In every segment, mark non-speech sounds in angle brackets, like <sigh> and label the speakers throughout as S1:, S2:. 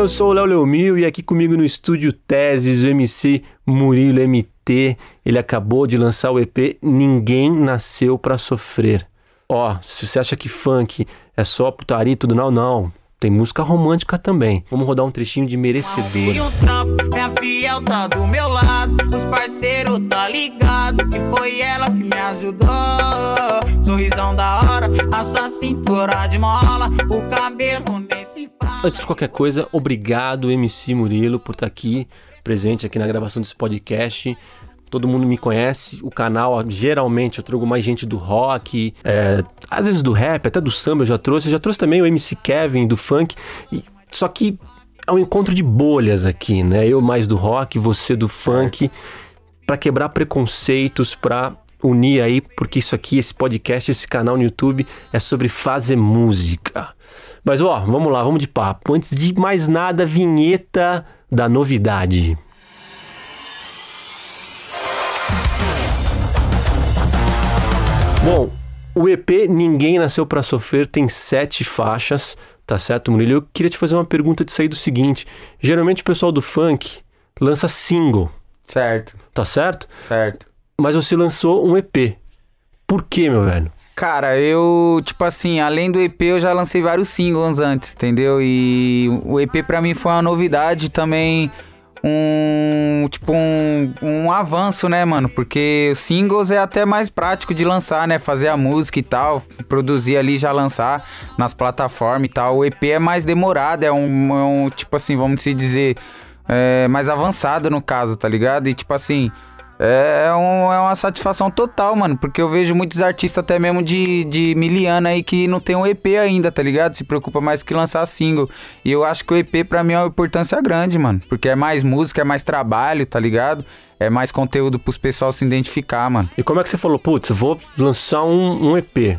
S1: eu sou o Léo Leomil e aqui comigo no estúdio Teses, o MC Murilo MT. Ele acabou de lançar o EP Ninguém Nasceu Pra Sofrer. Ó, se você acha que funk é só putaria e tudo, não, não. Tem música romântica também. Vamos rodar um trechinho de merecedora.
S2: E o trampo, minha fiel tá do meu lado. Os parceiros tá ligado que foi ela que me ajudou. Sorrisão da hora, a sua cintura de mola. O cabelo fala.
S1: Antes de qualquer coisa, obrigado, MC Murilo, por estar aqui, presente aqui na gravação desse podcast. Todo mundo me conhece, o canal, geralmente eu trago mais gente do rock, é, às vezes do rap, até do samba eu já trouxe. Eu já trouxe também o MC Kevin do funk. E, só que é um encontro de bolhas aqui, né? Eu mais do rock, você do funk, para quebrar preconceitos, para unir aí, porque isso aqui, esse podcast, esse canal no YouTube é sobre fazer música. Mas ó, vamos lá, vamos de papo. Antes de mais nada, vinheta da novidade. Bom, o EP Ninguém Nasceu Pra Sofrer tem sete faixas, tá certo, Murilo? Eu queria te fazer uma pergunta de sair do seguinte: geralmente o pessoal do funk lança single,
S3: Certo,
S1: tá certo?
S3: certo.
S1: Mas você lançou um EP. Por quê, meu velho?
S3: Cara, eu, tipo assim, além do EP, eu já lancei vários singles antes, entendeu? E o EP pra mim foi uma novidade também, um, tipo, um, um avanço, né, mano? Porque singles é até mais prático de lançar, né? Fazer a música e tal, produzir ali já lançar nas plataformas e tal. O EP é mais demorado, é um, é um tipo assim, vamos se dizer, é, mais avançado no caso, tá ligado? E tipo assim. É, um- é uma satisfação total, mano. Porque eu vejo muitos artistas, até mesmo de, de miliana aí, que não tem um EP ainda, tá ligado? Se preocupa mais que lançar single. E eu acho que o EP pra mim é uma importância grande, mano. Porque é mais música, é mais trabalho, tá ligado? É mais conteúdo pros pessoal se identificar, mano.
S1: E como é que você falou, putz, vou lançar um, um EP?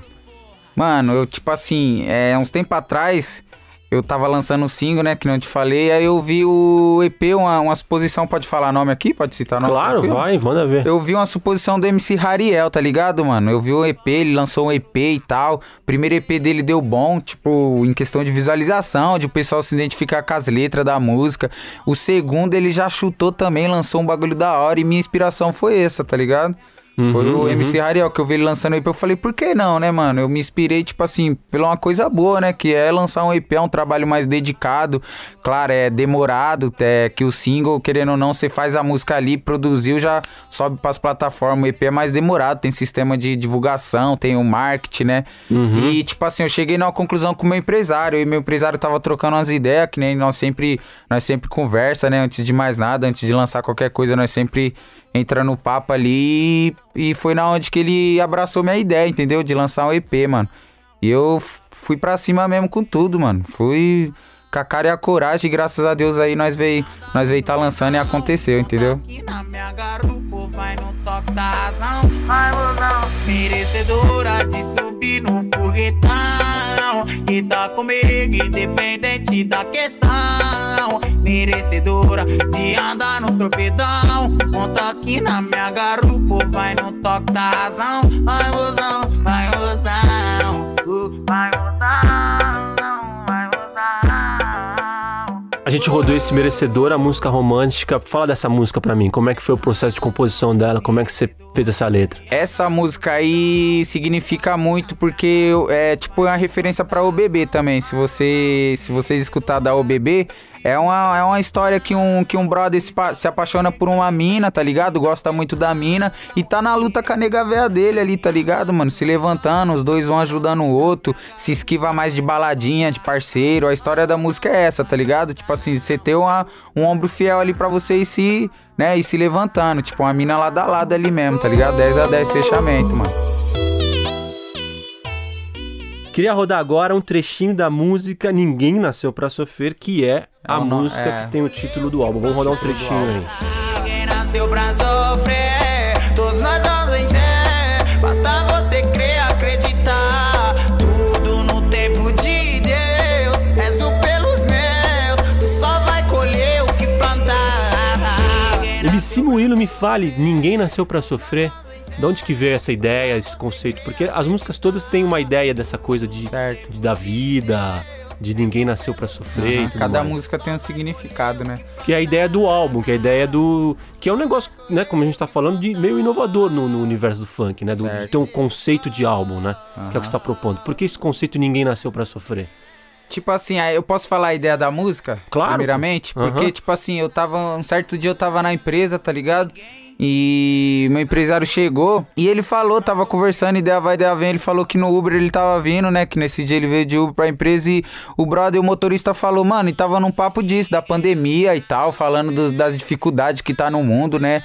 S3: Mano, eu, tipo assim, é, uns tempos atrás, eu tava lançando o single, né? Que não te falei. Aí eu vi o EP, uma, uma suposição. Pode falar nome aqui? Pode citar nome?
S1: Claro, vai, manda ver.
S3: Eu vi uma suposição do MC Rariel, tá ligado, mano? Eu vi o EP, ele lançou um EP e tal. Primeiro EP dele deu bom, tipo, em questão de visualização, de o pessoal se identificar com as letras da música. O segundo, ele já chutou também, lançou um bagulho da hora e minha inspiração foi essa, tá ligado? Foi o MC Rariel que eu vi ele lançando o EP. Eu falei, por que não, né, mano? Eu me inspirei, tipo assim, pela uma coisa boa, né? Que é lançar um EP, é um trabalho mais dedicado. Claro, é demorado, é que o single, querendo ou não, você faz a música ali, produziu, já sobe pras plataformas. O EP é mais demorado, tem sistema de divulgação, tem o marketing, né? E, tipo assim, eu cheguei numa conclusão com o meu empresário. E meu empresário tava trocando umas ideias, que nem nós sempre, nós sempre conversa, né? Antes de mais nada, antes de lançar qualquer coisa, nós sempre entra no papo ali e, foi na onde que ele abraçou minha ideia, entendeu? De lançar um EP, mano. E eu fui pra cima mesmo com tudo, mano. Fui com a cara e a coragem, graças a Deus aí nós veio, nós veio tá lançando e aconteceu, entendeu?
S2: Aqui na minha garupa, vai no toque da razão. Vai, mozão. Merecedora de subir no foguetão. E tá comigo, independente da questão. Merecedora de andar no torpedão. Monta aqui na minha garupa, vai no toque da razão. Vai, mozão, vai, mozão. Uh, Vai, mozão,
S1: A gente rodou esse merecedor, a música romântica. Fala dessa música pra mim. Como é que foi o processo de composição dela? Como é que você fez essa letra?
S3: Essa música aí significa muito porque é tipo uma referência pra OBB também. Se você se vocês escutar da OBB, é uma, é uma história que um, que um brother se, se apaixona por uma mina, tá ligado? Gosta muito da mina e tá na luta com a nega véia dele ali, tá ligado, mano? Se levantando, os dois vão ajudando o outro, se esquiva mais de baladinha, de parceiro. A história da música é essa, tá ligado? Tipo assim, você ter uma, um ombro fiel ali pra você e se, né, e se levantando. Tipo, uma mina lado a lado ali mesmo, tá ligado? 10 a 10 fechamento, mano.
S1: Queria rodar agora um trechinho da música Ninguém Nasceu Pra Sofrer, que é a
S3: É no-
S1: música
S3: é.
S1: que tem o título do álbum. Vamos rodar um trechinho aí.
S2: Ninguém nasceu pra sofrer, todos nós vamos vencer. Basta você crer, acreditar. Tudo no tempo de Deus. Rezo pelos meus, tu só vai colher o que plantar. Ninguém
S1: MC Murilo, me fale, Ninguém Nasceu Pra Sofrer. De onde que veio essa ideia, esse conceito? Porque as músicas todas têm uma ideia dessa coisa de,
S3: Certo.
S1: de- da vida, de Ninguém Nasceu pra Sofrer e
S3: Aham,
S1: tudo
S3: Cada
S1: mais.
S3: música tem um significado, né?
S1: Que é a ideia do álbum, que é a ideia do. Que é um negócio, né, como a gente tá falando, de meio inovador no, no universo do funk, né? Do, de ter um conceito de álbum, né? Que é o que você tá propondo. Por que esse conceito Ninguém Nasceu pra Sofrer?
S3: Tipo assim, eu posso falar a ideia da música?
S1: Claro.
S3: Primeiramente? Porque,
S1: Aham.
S3: tipo assim, eu tava. Um certo dia eu tava na empresa, tá ligado? E meu empresário chegou e ele falou, tava conversando, ideia vai, ideia vem. Ele falou que no Uber ele tava vindo, né? Que nesse dia ele veio de Uber pra empresa e o brother, o motorista falou, mano, e tava num papo disso, da pandemia e tal, falando dos- das dificuldades que tá no mundo, né?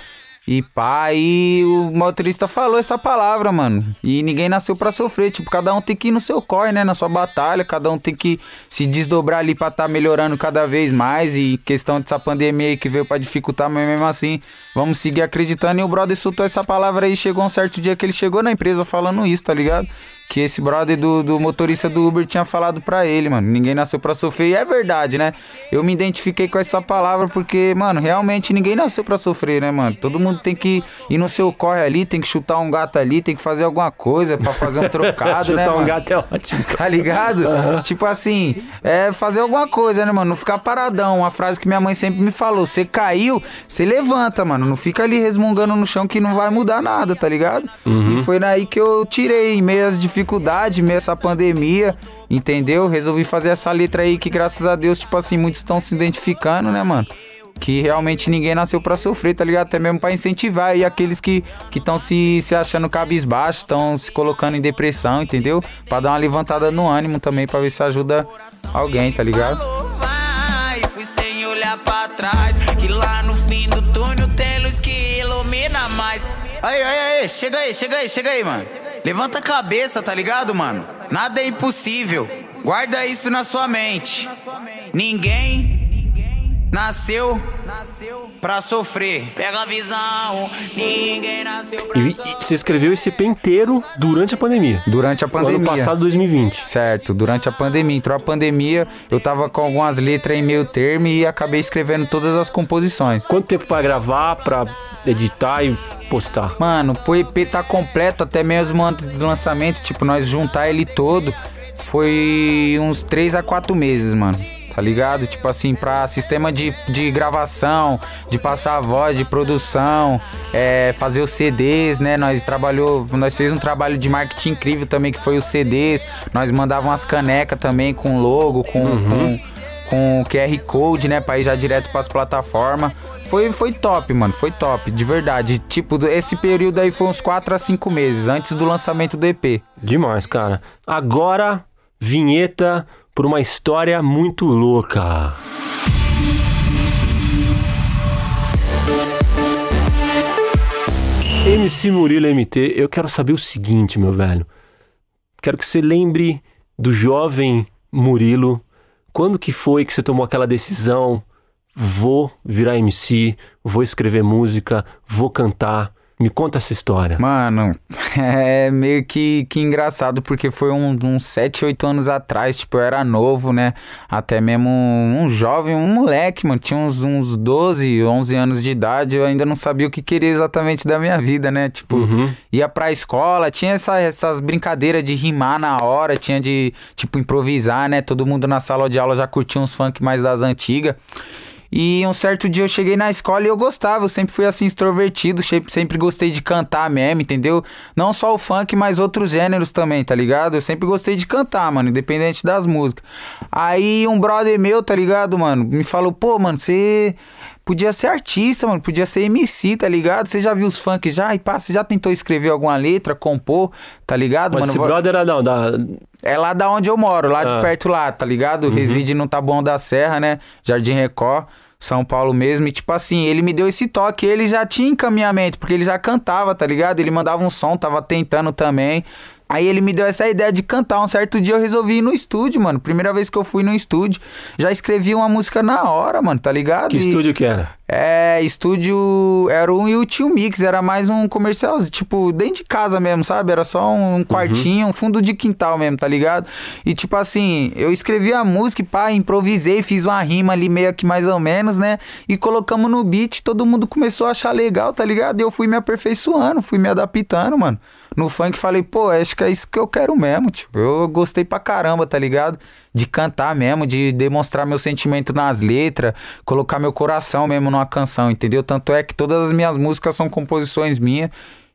S3: E pá, e o motorista falou essa palavra, mano. E ninguém nasceu pra sofrer. Tipo, cada um tem que ir no seu corre, né? Na sua batalha. Cada um tem que se desdobrar ali pra tá melhorando cada vez mais. E questão dessa pandemia aí que veio pra dificultar, mas mesmo assim, vamos seguir acreditando. E o brother soltou essa palavra aí. Chegou um certo dia que ele chegou na empresa falando isso, tá ligado? Que esse brother do, do motorista do Uber tinha falado pra ele, mano. Ninguém nasceu pra sofrer. E é verdade, né? Eu me identifiquei com essa palavra porque, mano, realmente ninguém nasceu pra sofrer, né, mano? Todo mundo tem que ir no seu corre ali, tem que chutar um gato ali, tem que fazer alguma coisa pra fazer um trocado, <laughs> né,
S1: Chutar um
S3: mano?
S1: gato é ótimo. <laughs>
S3: Tá ligado? Tipo assim, é fazer alguma coisa, né, mano? Não ficar paradão. Uma frase que minha mãe sempre me falou: você caiu, você levanta, mano. Não fica ali resmungando no chão que não vai mudar nada, tá ligado? E foi daí que eu tirei, em meio às dificuldades, em meio essa pandemia, entendeu? Resolvi fazer essa letra aí que, graças a Deus, tipo assim, muitos estão se identificando, né, mano? Que realmente ninguém nasceu pra sofrer, tá ligado? Até mesmo pra incentivar aí aqueles que estão se, se achando cabisbaixo, estão se colocando em depressão, entendeu? Pra dar uma levantada no ânimo também, pra ver se ajuda alguém, tá ligado?
S2: Falou, vai, fui sem olhar pra trás. Que lá no fim do túnel tem Aí, aí, aí, chega aí, chega aí, chega aí, mano. Levanta a cabeça, tá ligado, mano? Nada é impossível. Guarda isso na sua mente. Ninguém nasceu pra sofrer. Pega a visão. Ninguém nasceu pra
S1: E, e você escreveu esse EP inteiro durante a pandemia.
S3: Durante a
S1: No ano
S3: pandemia.
S1: passado, 2020.
S3: Certo, durante a pandemia. Entrou a pandemia, eu tava com algumas letras em meio termo e acabei escrevendo todas as composições.
S1: Quanto tempo pra gravar, pra editar e postar?
S3: Mano, o EP tá completo até mesmo antes do lançamento, tipo, nós juntar ele todo foi uns 3 a 4 meses, mano. Tá ligado? Tipo assim, pra sistema de, de gravação, de passar a voz, de produção, é, fazer os CDs, né? Nós trabalhou, nós fez um trabalho de marketing incrível também, que foi os CDs. Nós mandávamos umas canecas também com logo, com, com, com QR Code, né? Pra ir já direto pras plataformas. Foi, foi top, mano. Foi top, de verdade. Tipo, esse período aí foi uns 4 a 5 meses antes do lançamento do EP.
S1: Demais, cara. Agora, vinheta por uma história muito louca. MC Murilo MT, eu quero saber o seguinte, meu velho. Quero que você lembre do jovem Murilo. Quando que foi que você tomou aquela decisão? Vou virar MC, vou escrever música, vou cantar. Me conta essa história.
S3: Mano, <laughs> é meio que, que engraçado, porque foi um- uns 7, 8 anos atrás, tipo, eu era novo, né? Até mesmo um jovem, um moleque, mano. Tinha uns, uns 12, 11 anos de idade, eu ainda não sabia o que queria exatamente da minha vida, né? Tipo,
S1: Uhum.
S3: ia pra escola, tinha essa- essas brincadeiras de rimar na hora, tinha de, tipo, improvisar, né? Todo mundo na sala de aula já curtia uns funk mais das antigas. E um certo dia eu cheguei na escola e eu gostava, eu sempre fui assim extrovertido, sempre, gostei de cantar mesmo, entendeu? Não só o funk, mas outros gêneros também, tá ligado? Eu sempre gostei de cantar, mano, independente das músicas. Aí um brother meu, tá ligado, mano, me falou, pô, mano, você podia ser artista, mano, podia ser MC, tá ligado? Você já viu os funk já? E pá, você já tentou escrever alguma letra, compor, tá ligado,
S1: Mas
S3: mano?
S1: esse brother era não, da,
S3: é lá da onde eu moro, lá
S1: Ah.
S3: de perto lá, tá ligado? Reside no Taboão da Serra, né? Jardim Record, São Paulo mesmo. E tipo assim, ele me deu esse toque, ele já tinha encaminhamento, porque ele já cantava, tá ligado? Ele mandava um som, tava tentando também. Aí ele me deu essa ideia de cantar. Um certo dia eu resolvi ir no estúdio, mano. Primeira vez que eu fui no estúdio, já escrevi uma música na hora, mano, tá ligado?
S1: que
S3: E-
S1: estúdio que era?
S3: É, estúdio era um YouTube Mix, era mais um comercial, tipo, dentro de casa mesmo, sabe? Era só um, um quartinho, um fundo de quintal mesmo, tá ligado? E tipo assim, eu escrevi a música pá, improvisei, fiz uma rima ali meio que mais ou menos, né? E colocamos no beat, todo mundo começou a achar legal, tá ligado? E eu fui me aperfeiçoando, fui me adaptando, mano. No funk falei, pô, acho que é isso que eu quero mesmo, tio. Eu gostei pra caramba, tá ligado? De cantar mesmo, de demonstrar meu sentimento nas letras, colocar meu coração mesmo numa canção, entendeu? Tanto é que todas as minhas músicas são composições minhas.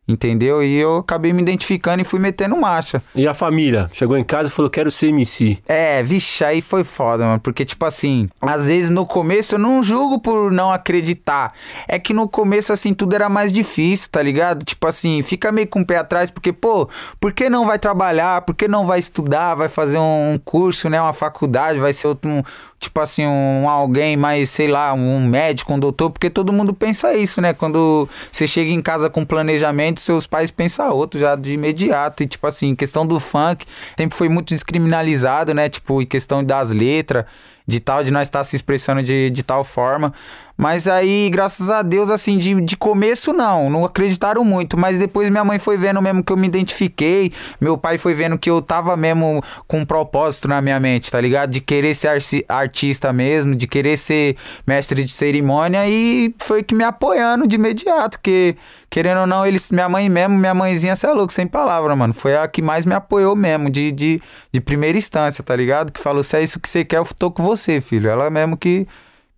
S3: Entendeu? E eu acabei me identificando e fui metendo marcha.
S1: E a família? Chegou em casa e falou: quero ser MC.
S3: É, vixe, aí foi foda, mano. Porque, tipo assim, às vezes no começo eu não julgo por não acreditar. É que no começo, assim, tudo era mais difícil, tá ligado? Tipo assim, fica meio com o pé atrás, porque, pô, por que não vai trabalhar? Por que não vai estudar? Vai fazer um curso, né? Uma faculdade, vai ser outro, um, tipo assim, um alguém mais, sei lá, um médico, um doutor, porque todo mundo pensa isso, né? Quando você chega em casa com planejamento, seus pais pensam outro já de imediato. E tipo assim, questão do funk, sempre foi muito descriminalizado, né? Tipo, em questão das letras, de tal, de nós estar se expressando de, de tal forma. Mas aí, graças a Deus, assim, de, de começo não, não acreditaram muito. Mas depois minha mãe foi vendo mesmo que eu me identifiquei. Meu pai foi vendo que eu tava mesmo com um propósito na minha mente, tá ligado? De querer ser artista mesmo, de querer ser mestre de cerimônia. E foi que me apoiando de imediato. Que, querendo ou não, eles, minha mãe mesmo, minha mãezinha, você é louco, sem palavra, mano. Foi a que mais me apoiou mesmo, de, de, de primeira instância, tá ligado? Que falou: se é isso que você quer, eu tô com você, filho. Ela mesmo que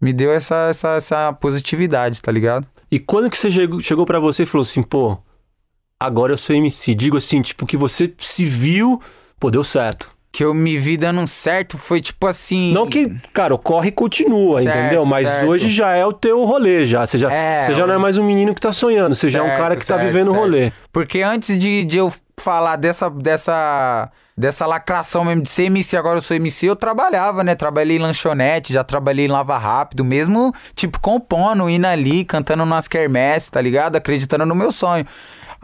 S3: me deu essa, essa, essa positividade, tá ligado?
S1: E quando que você chegou, chegou para você e falou assim, pô, agora eu sou MC? Digo assim, tipo, que você se viu, pô, deu certo.
S3: Que eu me vi dando certo foi tipo assim.
S1: Não que, cara, corre continua,
S3: Certo,
S1: entendeu? Mas
S3: certo.
S1: hoje já é o teu rolê, já. Você já,
S3: É,
S1: você já não é mais um menino que tá sonhando, você já é um
S3: Certo,
S1: cara que tá
S3: certo,
S1: vivendo o
S3: certo.
S1: rolê.
S3: Porque antes de, de eu falar dessa, dessa, dessa lacração mesmo de ser MC, agora eu sou MC, eu trabalhava, né? Trabalhei em lanchonete, já trabalhei em Lava Rápido, mesmo, tipo, compondo, indo ali, cantando nas quermesses, tá ligado? Acreditando no meu sonho.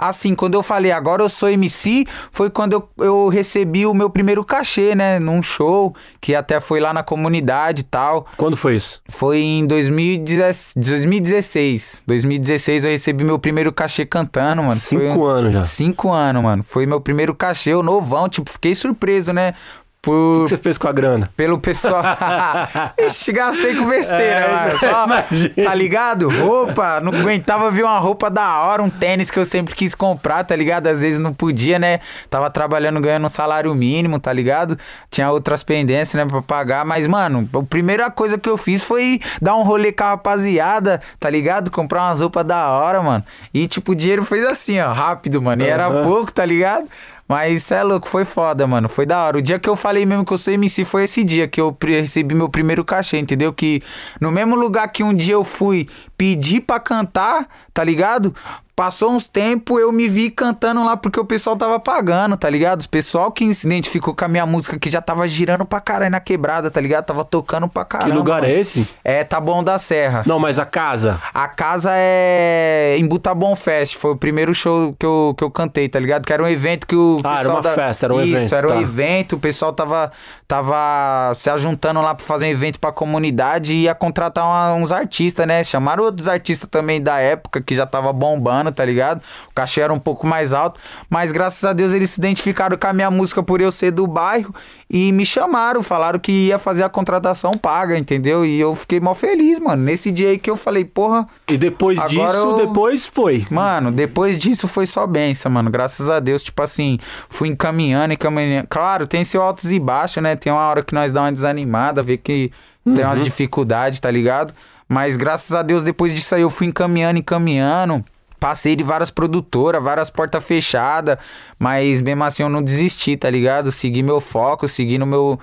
S3: Assim, quando eu falei agora eu sou MC, foi quando eu, eu recebi o meu primeiro cachê, né? Num show, que até foi lá na comunidade e tal.
S1: Quando foi isso?
S3: Foi em 2010 2016. 2016 eu recebi meu primeiro cachê cantando, mano.
S1: Cinco
S3: um-
S1: anos já.
S3: Cinco anos, mano. Foi meu primeiro cachê, eu novão. Tipo, fiquei surpreso, né?
S1: O
S3: Por...
S1: que você fez com a grana?
S3: Pelo pessoal. <laughs> Ixi, gastei com besteira,
S1: É,
S3: mano. Só,
S1: imagina.
S3: tá ligado? Roupa, não aguentava ver uma roupa da hora, um tênis que eu sempre quis comprar, tá ligado? Às vezes não podia, né? Tava trabalhando, ganhando um salário mínimo, tá ligado? Tinha outras pendências, né, pra pagar. Mas, mano, a primeira coisa que eu fiz foi dar um rolê com a rapaziada, tá ligado? Comprar umas roupas da hora, mano. E, tipo, o dinheiro fez assim, ó, rápido, mano. E era
S1: Aham.
S3: pouco, tá ligado? Mas isso é louco, foi foda, mano. Foi da hora. O dia que eu falei mesmo que eu sou MC foi esse dia que eu recebi meu primeiro cachê, entendeu? Que no mesmo lugar que um dia eu fui pedir pra cantar, tá ligado? Passou uns tempos, eu me vi cantando lá porque o pessoal tava pagando, tá ligado? O pessoal que se identificou com a minha música que já tava girando pra caralho na quebrada, tá ligado? Tava tocando pra caramba.
S1: que lugar
S3: mano.
S1: é esse?
S3: É Taboão da Serra.
S1: Não, mas a casa.
S3: A casa é em Butabon Fest. Foi o primeiro show que eu, que eu cantei, tá ligado? Que era um evento que o.
S1: Ah, era uma festa, era um
S3: Isso,
S1: evento,
S3: era um
S1: tá.
S3: evento. O pessoal tava, tava se ajuntando lá pra fazer um evento pra comunidade e ia contratar uma- uns artistas, né? Chamaram outros artistas também da época que já tava bombando, tá ligado? O cachê era um pouco mais alto. Mas graças a Deus eles se identificaram com a minha música por eu ser do bairro e me chamaram. Falaram que ia fazer a contratação paga, entendeu? E eu fiquei mó feliz, mano. Nesse dia aí que eu falei, porra.
S1: E depois disso,
S3: eu-
S1: depois foi.
S3: Mano, depois disso foi só benção, mano. Graças a Deus, tipo assim, fui encaminhando, encaminhando. Claro, tem seu altos e baixos, né? Tem uma hora que nós dá uma desanimada, vê que tem umas dificuldades, tá ligado? Mas graças a Deus, depois disso aí, eu fui encaminhando, encaminhando. Passei de várias produtoras, várias portas fechadas, mas mesmo assim eu não desisti, tá ligado? Segui meu foco, segui no meu.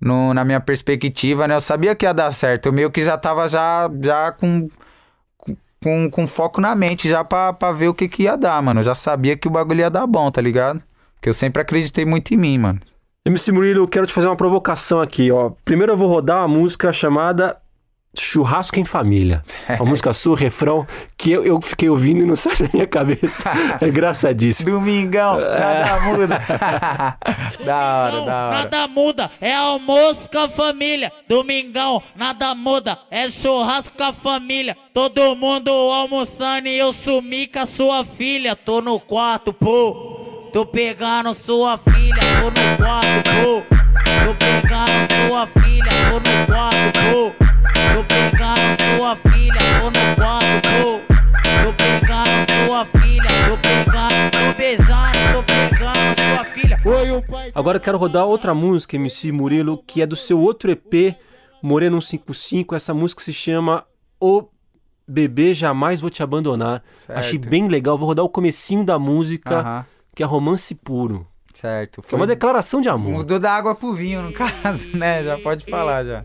S3: No, na minha perspectiva, né? Eu sabia que ia dar certo. Eu meio que já tava já, já com com, com foco na mente já pra, pra ver o que, que ia dar, mano. Eu já sabia que o bagulho ia dar bom, tá ligado? Que eu sempre acreditei muito em mim, mano.
S1: MC Murilo, eu quero te fazer uma provocação aqui, ó. Primeiro eu vou rodar uma música chamada Churrasco em Família. <laughs> A música sua, o refrão, que eu, eu fiquei ouvindo e não <laughs> sai da minha cabeça. É engraçadíssimo.
S3: Domingão, nada muda. <laughs> da hora,
S4: Não,
S3: da hora.
S4: nada muda, é almoço com a família. Domingão, nada muda, é churrasco com a família. Todo mundo almoçando e eu sumi com a sua filha. Tô no quarto, pô. Tô pegando sua filha, tô no quarto, pô. Tô pegando sua filha, tô no quarto, pô. Tô pegando sua filha, tô no quarto, pô. Tô pegando sua filha, tô pegando, tô beijando, tô pegando sua filha. Oi, o pai.
S1: Agora eu quero rodar outra música, MC Murilo, que é do seu outro EP, Moreno 155. Essa música se chama O Bebê Jamais Vou Te Abandonar.
S3: Certo.
S1: Achei bem legal. Vou rodar o comecinho da música, que é Romance Puro.
S3: certo.
S1: Que é uma declaração de amor.
S3: Mudou da água pro vinho, no caso, né? Já pode falar já.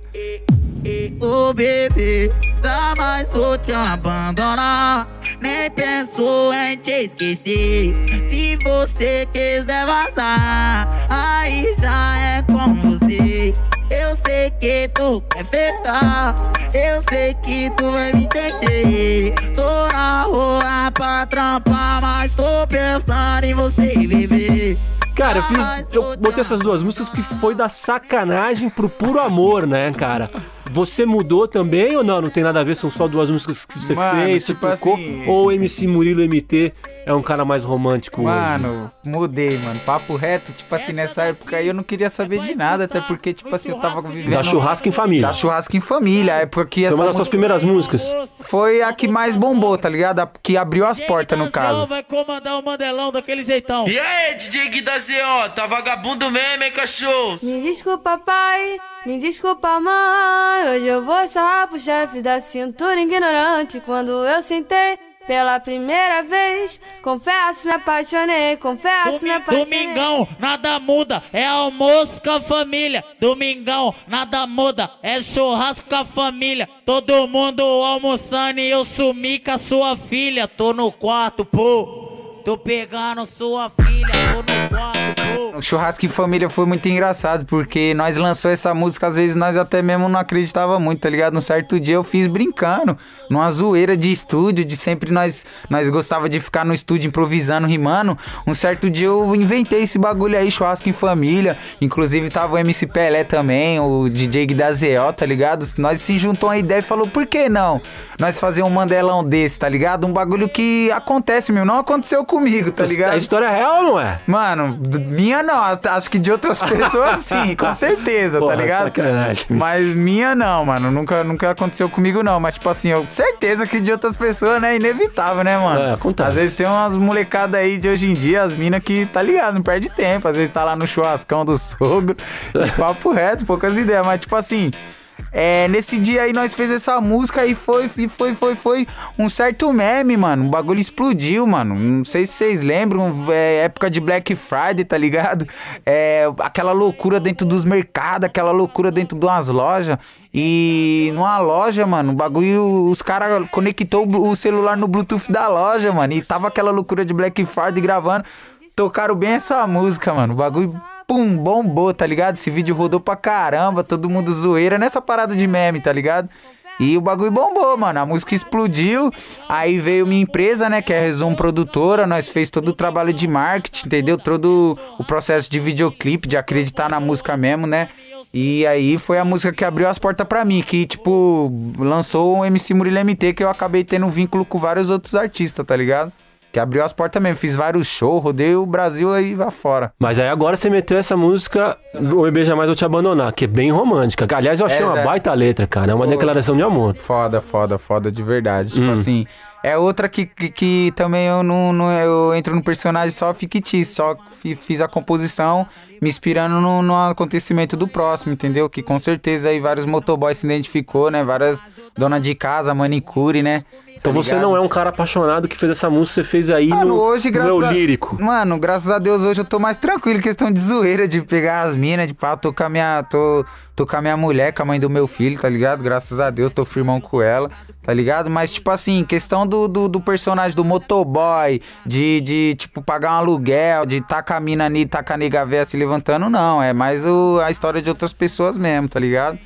S2: Ô bebê, jamais vou te abandonar. Nem penso em te esquecer. Se você quiser vazar, aí já é com você. Eu sei que tu quer ficar. Eu sei que tu vai me entender. Tô na rua pra trampar, mas tô pensando em você, bebê.
S1: Cara, eu fiz. Eu botei essas duas músicas que foi da sacanagem pro puro amor, né, cara? Você mudou também ou não? Não tem nada a ver, são só duas músicas que você
S3: Mano,
S1: fez, você
S3: tipo
S1: tocou?
S3: assim-
S1: Ou o MC Murilo MT é um cara mais romântico hoje?
S3: Mano, mudei, mano. Papo reto, tipo assim, nessa época aí eu não queria saber de nada, até porque, tipo assim, eu tava vivendo.
S1: Da churrasco em família.
S3: Da churrasco em família, é porque
S1: Foi
S3: essa
S1: uma das suas
S3: música
S1: primeiras músicas.
S3: foi a que mais bombou, tá ligado? A que abriu as portas, no caso.
S4: vai comandar o Mandelão daquele jeitão.
S5: E aí, DJ Gui da ZO, tá vagabundo mesmo, hein, cachorro?
S6: Me desculpa, pai. Me desculpa, mãe. Hoje eu vou sarrar pro chefe da cintura ignorante. Quando eu sentei pela primeira vez, confesso, me apaixonei. Confesso, me apaixonei.
S4: Domingão, nada muda, é almoço com a família. Domingão, nada muda, é churrasco com a família. Todo mundo almoçando e eu sumi com a sua filha. Tô no quarto, pô. Tô pegando sua filha,
S3: O churrasco em família foi muito engraçado, porque nós lançou essa música, às vezes nós até mesmo não acreditava muito, tá ligado? Num certo dia eu fiz brincando, numa zoeira de estúdio, de sempre nós, nós gostava de ficar no estúdio improvisando, rimando. Um certo dia eu inventei esse bagulho aí, churrasco em família. Inclusive tava o MC Pelé também, o DJ Gui da ZO, tá ligado? Nós se juntou a ideia e falou, por que não? Nós fazer um mandelão desse, tá ligado? Um bagulho que acontece mesmo, não aconteceu comigo, tá ligado?
S1: A história é real não é?
S3: Mano, d- minha não, acho que de outras pessoas <laughs> sim, com certeza,
S1: Porra,
S3: tá ligado?
S1: sacanagem.
S3: Mas minha não, mano, nunca, nunca aconteceu comigo não, mas tipo assim, eu certeza que de outras pessoas, né, inevitável, né, mano?
S1: É, acontece.
S3: Às vezes tem umas molecadas aí de hoje em dia, as minas que, tá ligado, não perde tempo, às vezes tá lá no churrascão do sogro, <laughs> e papo reto, poucas ideias, mas tipo assim... É, nesse dia aí nós fez essa música e foi, foi, foi, foi um certo meme, mano. O bagulho explodiu, mano. Não sei se vocês lembram, é, época de Black Friday, tá ligado? É, aquela loucura dentro dos mercados, aquela loucura dentro de umas lojas. E numa loja, mano, o bagulho, os caras conectou o celular no Bluetooth da loja, mano. E tava aquela loucura de Black Friday gravando. Tocaram bem essa música, mano. O bagulho pum, bombou, tá ligado? Esse vídeo rodou pra caramba, todo mundo zoeira nessa parada de meme, tá ligado? E o bagulho bombou, mano. A música explodiu. Aí veio minha empresa, né? Que é a Resumo Produtora. Nós fez todo o trabalho de marketing, entendeu? Todo o processo de videoclipe, de acreditar na música mesmo, né? E aí foi a música que abriu as portas pra mim, que, tipo, lançou o MC Murilo MT, que eu acabei tendo um vínculo com vários outros artistas, tá ligado? Que abriu as portas mesmo. Fiz vários shows, rodei o Brasil aí vai fora.
S1: Mas aí agora você meteu essa música O Bebê Jamais Vou Te Abandonar, que é bem romântica. Aliás, eu achei
S3: É,
S1: uma
S3: já.
S1: baita letra, cara. É uma
S3: Pô.
S1: declaração de amor.
S3: Foda, foda, foda, de verdade. Tipo
S1: Hum.
S3: assim, é outra que, que, que também eu não, não- Eu entro no personagem só fictício, só fi- fiz a composição me inspirando no, no acontecimento do próximo, entendeu? Que com certeza aí vários motoboys se identificou, né? Várias dona de casa, manicure, né?
S1: Então você não é um cara apaixonado que fez essa música, você fez aí
S3: Mano,
S1: no,
S3: hoje,
S1: no
S3: graças
S1: eu
S3: a...
S1: lírico.
S3: Mano, graças a Deus, hoje eu tô mais tranquilo. Questão de zoeira, de pegar as minas, de pá, tô com a minha. Tô, tô com a minha mulher, com a mãe do meu filho, tá ligado? Graças a Deus, tô firmão com ela, tá ligado? Mas, tipo assim, questão do, do, do personagem do motoboy, de, de, tipo, pagar um aluguel, de tá com a mina ali, tá com a nega véia se levantando, não. É mais o, a história de outras pessoas mesmo, tá ligado?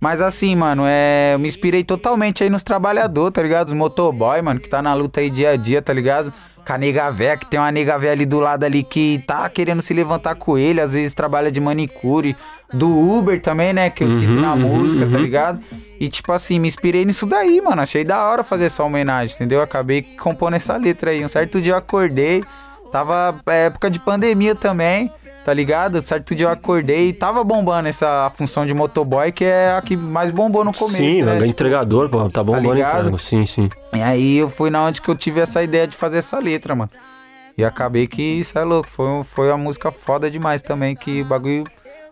S3: Mas assim, mano, é, eu me inspirei totalmente aí nos trabalhadores, tá ligado? Os motoboy, mano, que tá na luta aí dia a dia, tá ligado? Com a nega véia, que tem uma nega véia ali do lado ali que tá querendo se levantar com ele, às vezes trabalha de manicure. Do Uber também, né? Que eu cito na música, tá ligado? E tipo assim, me inspirei nisso daí, mano. Achei da hora fazer essa homenagem, entendeu? Acabei compondo essa letra aí. Um certo dia eu acordei, tava é, época de pandemia também, tá ligado? Certo dia eu acordei e tava bombando essa função de motoboy, que é a que mais bombou no começo.
S1: sim,
S3: né?
S1: né? entregador, pô, tá bombando
S3: ligado?
S1: entrego. Sim, sim.
S3: E aí eu fui na onde que eu tive essa ideia de fazer essa letra, mano. E acabei que isso é louco. Foi, foi uma música foda demais também, que o bagulho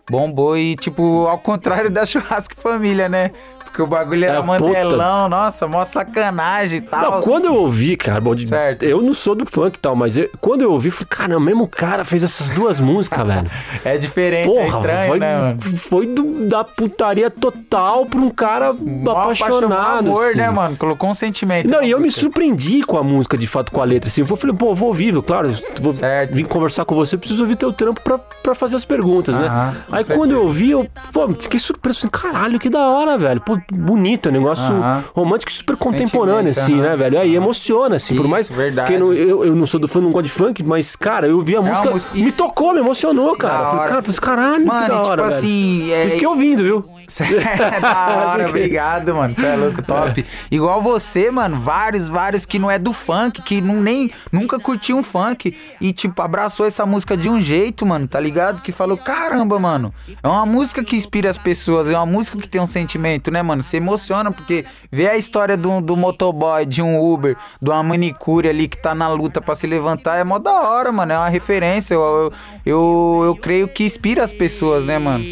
S3: bombou e, tipo, ao contrário <laughs> da churrasco família, né? Porque o bagulho era
S1: É,
S3: mandelão, nossa, mó sacanagem e tal.
S1: Não, quando eu ouvi, cara, bom,
S3: Certo.
S1: eu não sou do funk e tal, mas eu- quando eu ouvi, eu falei, cara, o mesmo cara fez essas duas <laughs> músicas, velho.
S3: É diferente, é estranho,
S1: foi,
S3: né, mano?
S1: foi do- da putaria total pra um cara
S3: Mó
S1: apaixonado.
S3: amor,
S1: assim.
S3: né, mano? Colocou um sentimento.
S1: Não, e eu me
S3: música.
S1: surpreendi com a música, de fato, com a letra. Assim, eu falei, pô, vou ouvir, claro, vou
S3: Certo.
S1: vir conversar com você, preciso ouvir teu trampo pra, pra fazer as perguntas, né? Aí
S3: certeza.
S1: quando eu ouvi, eu pô, fiquei surpreso assim, caralho, que da hora, velho. Pô, bonito, é um negócio romântico e super contemporâneo, assim, né, velho? Aí emociona, assim, por
S3: Isso,
S1: mais
S3: verdade.
S1: que eu, não- eu, eu não sou do fã, não gosto de funk, mas, cara, eu vi a música, me tocou, me emocionou, cara. Falei, cara, falei, caralho,
S3: Mano,
S1: que da
S3: tipo
S1: hora, velho.
S3: assim, é-
S1: E fiquei ouvindo, viu? <laughs>
S3: é da hora, obrigado, mano. Você é louco, top. Igual você, mano, vários, vários que não é do funk, que não, nem nunca curtiu um funk e, tipo, abraçou essa música de um jeito, mano, tá ligado? Que falou, caramba, mano, é uma música que inspira as pessoas, é uma música que tem um sentimento, né, mano? Você emociona, porque ver a história do, do motoboy, de um Uber, de uma manicure ali que tá na luta pra se levantar, é mó da hora, mano. É uma referência. Eu, eu, eu, eu creio que inspira as pessoas, né, mano?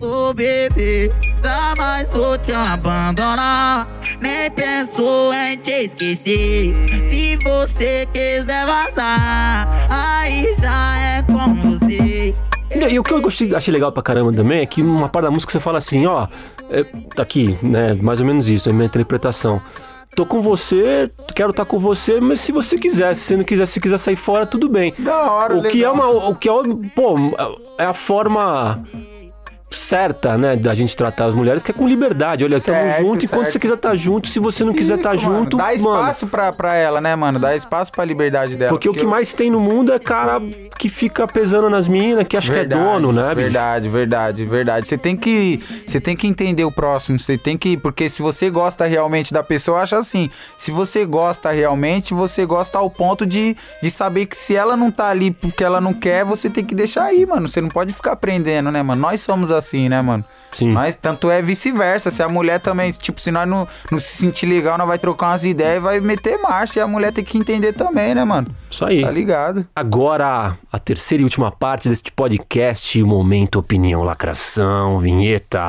S2: Ô bebê, jamais vou te abandonar. Nem penso em te esquecer. Se você quiser vazar, aí já é com você.
S1: E, o que eu gostei, achei legal pra caramba também é que uma parte da música você fala assim, ó, é, tá aqui, né, mais ou menos isso, é minha interpretação. Tô com você, quero estar com você, mas se você quiser, se você não quiser, se quiser sair fora, tudo bem.
S3: Da hora,
S1: O que é
S3: legal.
S1: uma, o que é, pô, é a forma certa, né, da gente tratar as mulheres, que é com liberdade. Olha, tamo
S3: Certo,
S1: junto e quando
S3: certo.
S1: você quiser estar junto, se você não quiser estar
S3: mano.
S1: junto,
S3: Dá
S1: mano,
S3: espaço pra, pra ela, né, mano? Dá espaço pra liberdade dela.
S1: porque o que
S3: eu-
S1: mais tem no mundo é cara que fica pesando nas minas, que acha que é dono, né, bicho?
S3: Verdade, verdade, verdade. Você tem que, você tem que entender o próximo. Você tem que, porque se você gosta realmente da pessoa, acha assim. Se você gosta realmente, você gosta ao ponto de, de saber que se ela não tá ali porque ela não quer, você tem que deixar aí, mano. Você não pode ficar aprendendo, né, mano? Nós somos assim, né, mano?
S1: Sim.
S3: Mas tanto é vice-versa. Se a mulher também, tipo, se nós não, não se sentir legal, nós vai trocar umas ideias e vai meter marcha. E a mulher tem que entender também, né, mano?
S1: Isso aí.
S3: Tá ligado?
S1: Agora, a terceira e última parte deste podcast, momento opinião lacração, vinheta.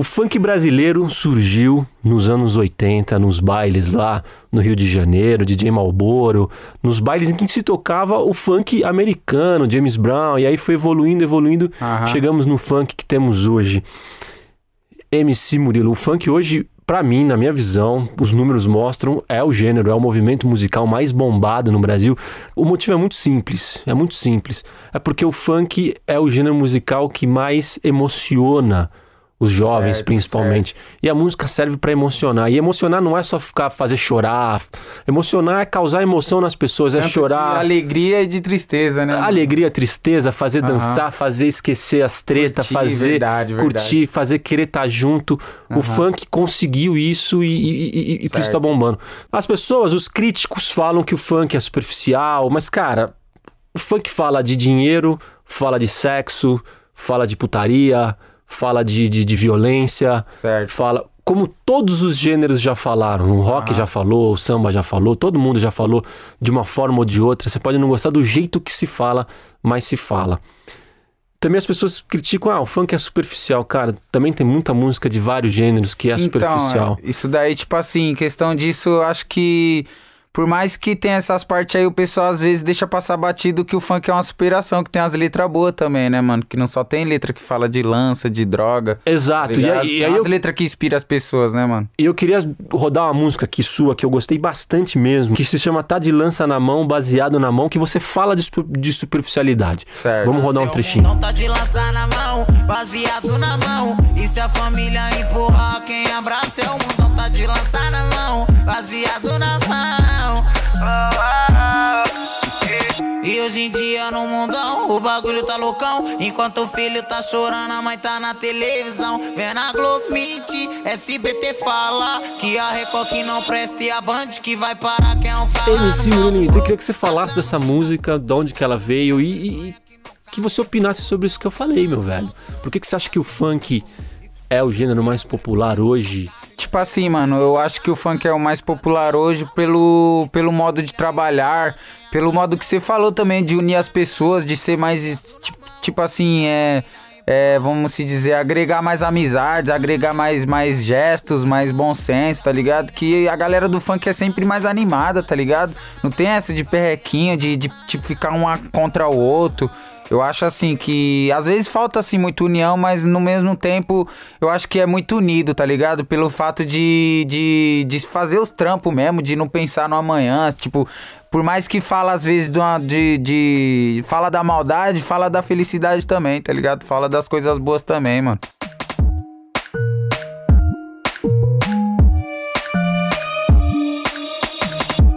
S1: O funk brasileiro surgiu nos anos 80, nos bailes lá no Rio de Janeiro, DJ Malboro, nos bailes em que se tocava o funk americano, James Brown, e aí foi evoluindo, evoluindo, chegamos no funk que temos hoje. MC Murilo, o funk hoje, pra mim, na minha visão, os números mostram, é o gênero, é o movimento musical mais bombado no Brasil. O motivo é muito simples, é muito simples. É porque o funk é o gênero musical que mais emociona os jovens,
S3: Certo,
S1: principalmente. E a música serve pra emocionar. E emocionar não é só ficar fazer chorar. Emocionar é causar emoção nas pessoas, é
S3: Tanto de
S1: chorar.
S3: alegria e de tristeza, né?
S1: Alegria, tristeza, fazer dançar, fazer esquecer as tretas, fazer
S3: verdade, verdade.
S1: curtir, fazer querer estar junto. O funk conseguiu isso e, e- e- e por isso tá
S3: Certo.
S1: bombando. As pessoas, os críticos falam que o funk é superficial, mas cara, o funk fala de dinheiro, fala de sexo, fala de putaria, fala de, de, de violência,
S3: Certo.
S1: fala. Como todos os gêneros já falaram, o rock já falou, o samba já falou, todo mundo já falou de uma forma ou de outra. Você pode não gostar do jeito que se fala, mas se fala. Também as pessoas criticam, ah, o funk é superficial. Cara, também tem muita música de vários gêneros que é superficial.
S3: Então, é, isso daí, tipo assim, em questão disso, acho que por mais que tenha essas partes aí, o pessoal às vezes deixa passar batido que o funk é uma superação, que tem umas letras boas também, né, mano? Que não só tem letra que fala de lança, de droga.
S1: Exato.
S3: tá
S1: e aí, e
S3: Tem
S1: aí eu,
S3: letras que inspiram as pessoas, né, mano?
S1: e eu queria rodar uma música aqui sua que eu gostei bastante mesmo, que se chama Tá de Lança na Mão, baseado na mão, que você fala de, de superficialidade.
S3: Certo.
S1: Vamos rodar um trechinho.
S2: mundão tá de lança na mão, baseado na mão. E se a família empurrar, quem abraça é o mundão tá de lança na mão, baseado na mão. E hoje em dia no mundão, o bagulho tá loucão. Enquanto o filho tá chorando, a mãe tá na televisão. Vendo a Globo mentir, SBT fala que a Record que não presta e a Band que vai parar, quem é um falar
S1: MC. Murilo, eu queria que você falasse dessa música, de onde que ela veio e, e- e que você opinasse sobre isso que eu falei, meu velho. Por que, que você acha que o funk é o gênero mais popular hoje?
S3: Tipo assim, mano, eu acho que o funk é o mais popular hoje pelo, pelo modo de trabalhar, pelo modo que você falou também de unir as pessoas, de ser mais, tipo, tipo assim, é, é, vamos se dizer, agregar mais amizades, agregar mais, mais gestos, mais bom senso, tá ligado? Que a galera do funk é sempre mais animada, tá ligado? Não tem essa de perrequinho, de, de tipo, ficar um contra o outro. Eu acho assim que às vezes falta assim muito união, mas no mesmo tempo eu acho que é muito unido, tá ligado? Pelo fato de, de, de fazer os trampos mesmo, de não pensar no amanhã, tipo, por mais que fala às vezes de, uma- de, de fala da maldade, fala da felicidade também, tá ligado? Fala das coisas boas também, mano.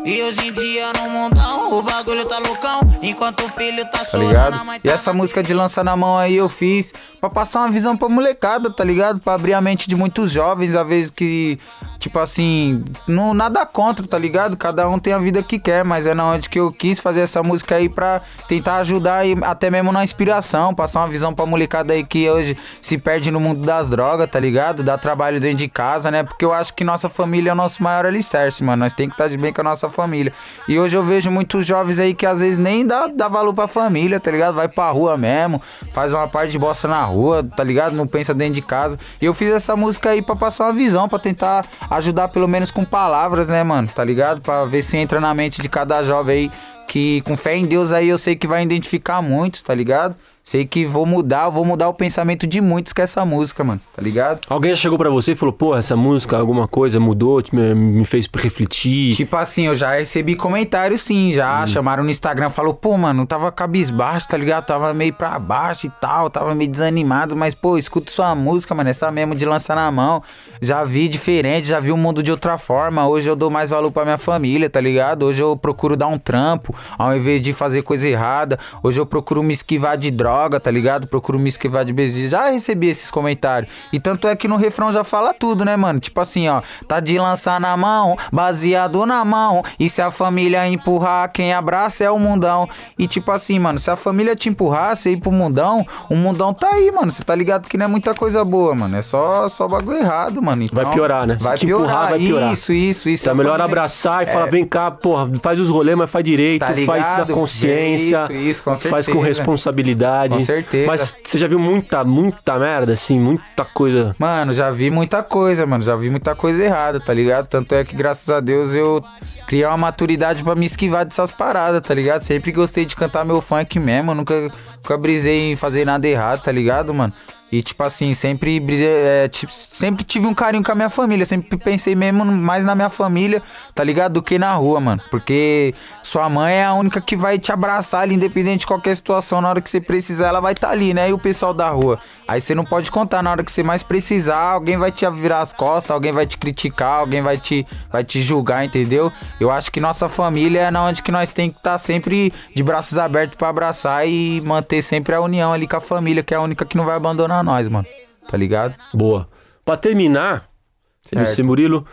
S2: E hoje em dia no mundão, o bagulho tá loucão. Enquanto o filho tá
S3: tá
S2: chorando,
S3: ligado? E
S2: tá
S3: essa música de lança na mão aí eu fiz pra passar uma visão pra molecada, tá ligado? Pra abrir a mente de muitos jovens, às vezes que, tipo assim, não nada contra, tá ligado? Cada um tem a vida que quer, mas é na onde que eu quis fazer essa música aí pra tentar ajudar e até mesmo na inspiração, passar uma visão pra molecada aí que hoje se perde no mundo das drogas, tá ligado? Dá trabalho dentro de casa, né? Porque eu acho que nossa família é o nosso maior alicerce, mano. Nós tem que estar de bem com a nossa família. E hoje eu vejo muitos jovens aí que às vezes nem dá, dá valor pra família, tá ligado? Vai pra rua mesmo, faz uma parte de bosta na rua, tá ligado? Não pensa dentro de casa. E eu fiz essa música aí pra passar uma visão, pra tentar ajudar pelo menos com palavras, né, mano? Tá ligado? Pra ver se entra na mente de cada jovem aí que com fé em Deus aí eu sei que vai identificar muitos, tá ligado? Sei que vou mudar, vou mudar o pensamento de muitos com essa música, mano, tá ligado?
S1: Alguém já chegou pra você e falou, pô, essa música, alguma coisa mudou, me, me fez refletir.
S3: Tipo assim, eu já recebi comentários sim, já
S1: Hum.
S3: chamaram no Instagram, falou, pô, mano, tava cabisbaixo, tá ligado? Tava meio pra baixo e tal, tava meio desanimado, mas pô, escuta sua música, mano, essa mesmo de lançar na mão. Já vi diferente, já vi o mundo de outra forma. Hoje eu dou mais valor pra minha família, tá ligado? Hoje eu procuro dar um trampo, ao invés de fazer coisa errada. Hoje eu procuro me esquivar de droga, tá ligado? Procuro me esquivar de bebida. Já recebi esses comentários. E tanto é que no refrão já fala tudo, né, mano? Tipo assim, ó, tá de lançar na mão, baseado na mão. E se a família empurrar, quem abraça é o mundão. E tipo assim, mano, se a família te empurrar, você ir pro mundão, o mundão tá aí, mano. Você tá ligado que não é muita coisa boa, mano. É só, só bagulho errado, mano. Então,
S1: Vai piorar, né? Se
S3: Vai
S1: te
S3: piorar,
S1: empurrar, vai piorar.
S3: Isso, isso, isso.
S1: É melhor abraçar e falar, vem cá, porra, faz os rolês, mas faz direito,
S3: Tá
S1: faz da consciência,
S3: Isso, isso, com
S1: faz com
S3: certeza.
S1: Responsabilidade.
S3: Com certeza.
S1: Mas você já viu muita, muita merda, assim, muita coisa.
S3: Mano, já vi muita coisa, mano. Já vi muita coisa errada, tá ligado? Tanto é que, graças a Deus, eu criei uma maturidade pra me esquivar dessas paradas, tá ligado? Sempre gostei de cantar meu funk mesmo. Nunca, nunca brisei em fazer nada errado, tá ligado, mano? E, tipo assim, sempre é, tipo, sempre tive um carinho com a minha família. Sempre pensei mesmo mais na minha família, tá ligado? Do que na rua, mano. Porque sua mãe é a única que vai te abraçar ali, independente de qualquer situação. Na hora que você precisar, ela vai estar tá ali, né? E o pessoal da rua. Aí você não pode contar, na hora que você mais precisar, alguém vai te virar as costas, alguém vai te criticar, alguém vai te, vai te julgar, entendeu? Eu acho que nossa família é na onde que nós tem que estar sempre de braços abertos pra abraçar e manter sempre a união ali com a família, que é a única que não vai abandonar nós, mano. Tá ligado?
S1: Boa. Pra terminar,
S3: Certo.
S1: MC Murilo,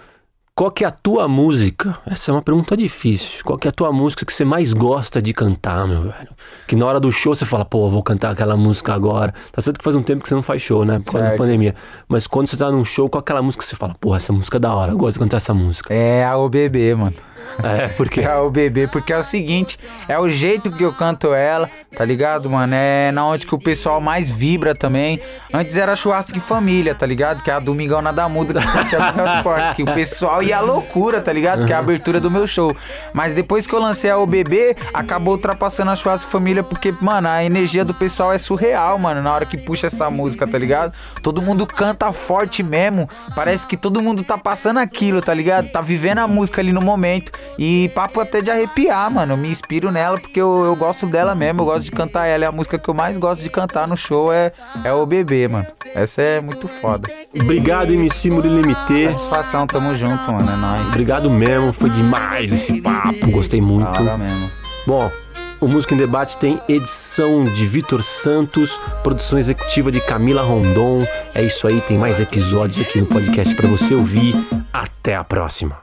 S1: qual que é a tua música? Essa é uma pergunta difícil. Qual que é a tua música que você mais gosta de cantar, meu velho? Que na hora do show você fala, pô, vou cantar aquela música agora. Tá certo que faz um tempo que você não faz show, né? Por causa da
S3: Certo.
S1: pandemia. Mas quando você tá num show, qual aquela música que você fala, pô, essa música é da hora, eu gosto de cantar essa música?
S3: É a OBB, mano.
S1: É, porque
S3: É o bebê, porque é o seguinte, é o jeito que eu canto ela, tá ligado, mano? É na onde que o pessoal mais vibra também. Antes era churrasco de família, tá ligado? Que é a Domingão Nada Muda, que é do transporte. Que o pessoal ia loucura, tá ligado? Que é a abertura do meu show. Mas depois que eu lancei a OBB, acabou ultrapassando a churrasco família, porque, mano, a energia do pessoal é surreal, mano, na hora que puxa essa música, tá ligado? Todo mundo canta forte mesmo. Parece que todo mundo tá passando aquilo, tá ligado? Tá vivendo a música ali no momento. E papo até de arrepiar, mano. Eu me inspiro nela porque eu, eu gosto dela mesmo. Eu gosto de cantar ela. É a música que eu mais gosto de cantar no show é, é o bebê, mano. Essa é muito foda.
S1: obrigado, MC Murilo MT.
S3: Satisfação, tamo junto, mano. É nóis.
S1: Obrigado mesmo, foi demais esse papo, gostei muito.
S3: Hora mesmo.
S1: Bom, o Música em Debate tem edição de Vitor Santos, produção executiva de Camila Rondon. É isso aí, tem mais episódios aqui no podcast para você ouvir. Até a próxima.